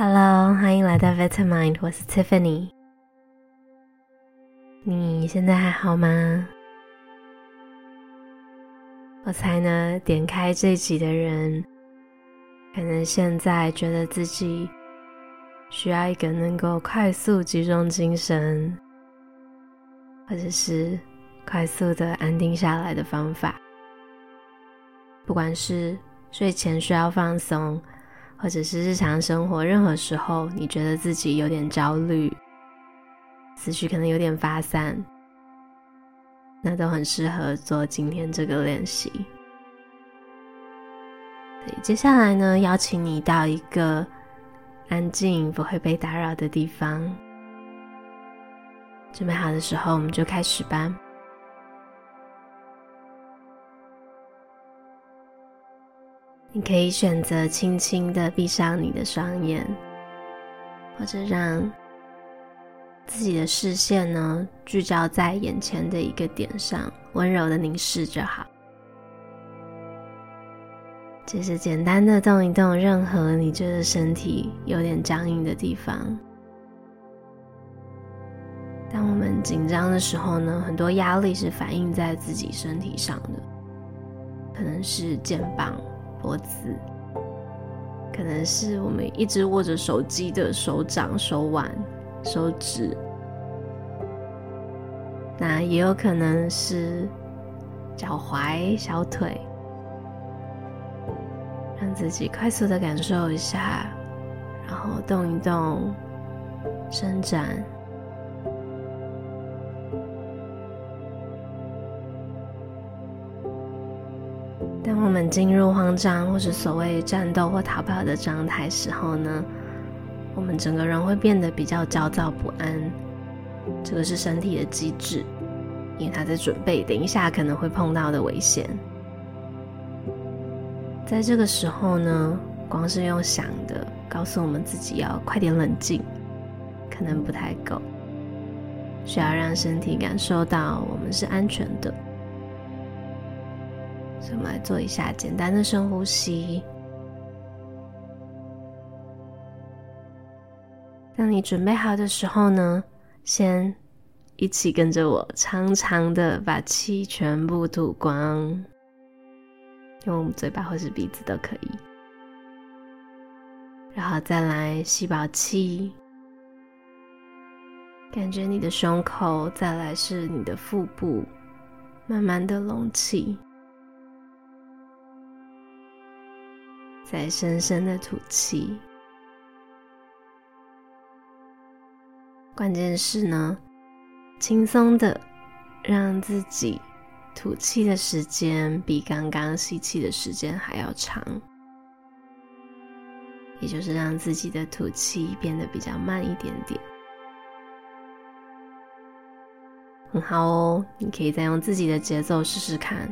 Hello，欢迎来到 Vitamind，我是 Tiffany。你现在还好吗？我猜呢，点开这集的人，可能现在觉得自己需要一个能够快速集中精神，或者是快速的安定下来的方法。不管是睡前需要放松，或者是日常生活，任何时候你觉得自己有点焦虑，思绪可能有点发散，那都很适合做今天这个练习。接下来呢，邀请你到一个安静、不会被打扰的地方。准备好的时候，我们就开始吧。你可以选择轻轻的闭上你的双眼，或者让自己的视线呢聚焦在眼前的一个点上，温柔的凝视就好。只是简单的动一动任何你觉得身体有点僵硬的地方。当我们紧张的时候呢，很多压力是反映在自己身体上的，可能是肩膀。脖子，可能是我们一直握着手机的手掌、手腕、手指，那也有可能是脚踝、小腿，让自己快速的感受一下，然后动一动，伸展。当我们进入慌张或是所谓战斗或逃跑的状态时候呢，我们整个人会变得比较焦躁不安。这个是身体的机制，因为它在准备等一下可能会碰到的危险。在这个时候呢，光是用想的告诉我们自己要快点冷静，可能不太够，需要让身体感受到我们是安全的。我们来做一下简单的深呼吸。当你准备好的时候呢，先一起跟着我长长的把气全部吐光，用嘴巴或是鼻子都可以。然后再来吸饱气，感觉你的胸口，再来是你的腹部，慢慢的隆起。再深深的吐气，关键是呢，轻松的让自己吐气的时间比刚刚吸气的时间还要长，也就是让自己的吐气变得比较慢一点点。很好哦，你可以再用自己的节奏试试看，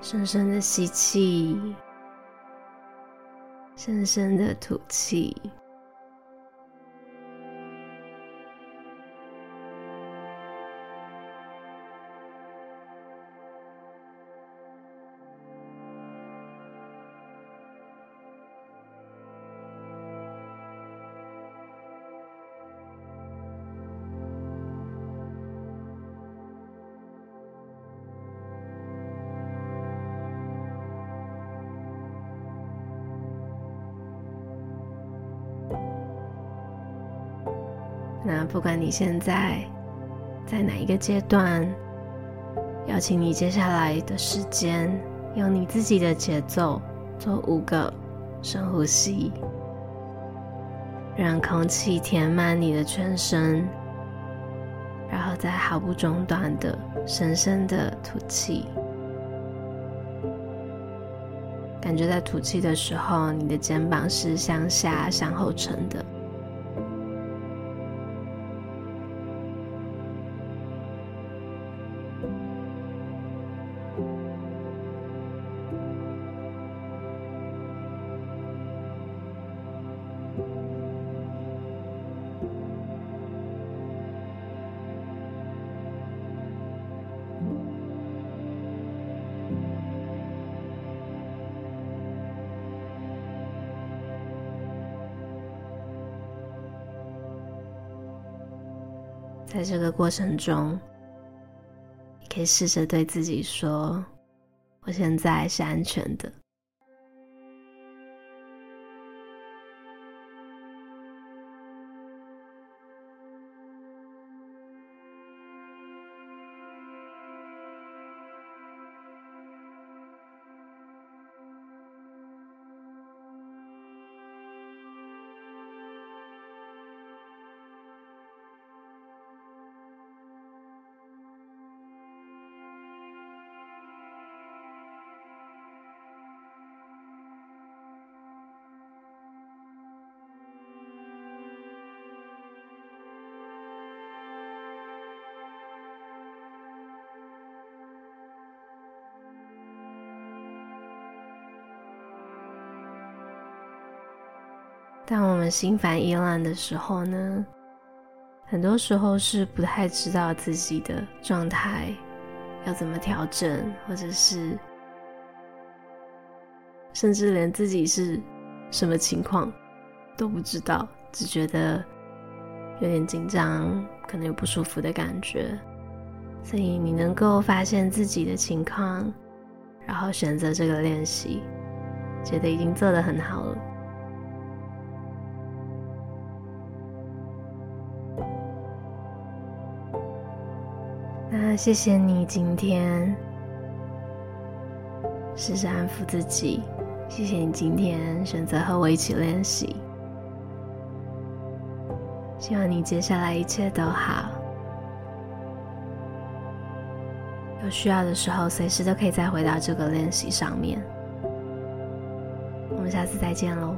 深深的吸气。深深的吐气。那不管你现在在哪一个阶段，邀请你接下来的时间，用你自己的节奏做五个深呼吸，让空气填满你的全身，然后再毫不中断的深深的吐气。感觉在吐气的时候，你的肩膀是向下、向后沉的。在这个过程中，你可以试着对自己说：“我现在是安全的。”当我们心烦意乱的时候呢，很多时候是不太知道自己的状态要怎么调整，或者是甚至连自己是什么情况都不知道，只觉得有点紧张，可能有不舒服的感觉。所以你能够发现自己的情况，然后选择这个练习，觉得已经做得很好了。那谢谢你今天试着安抚自己，谢谢你今天选择和我一起练习。希望你接下来一切都好，有需要的时候随时都可以再回到这个练习上面。我们下次再见喽。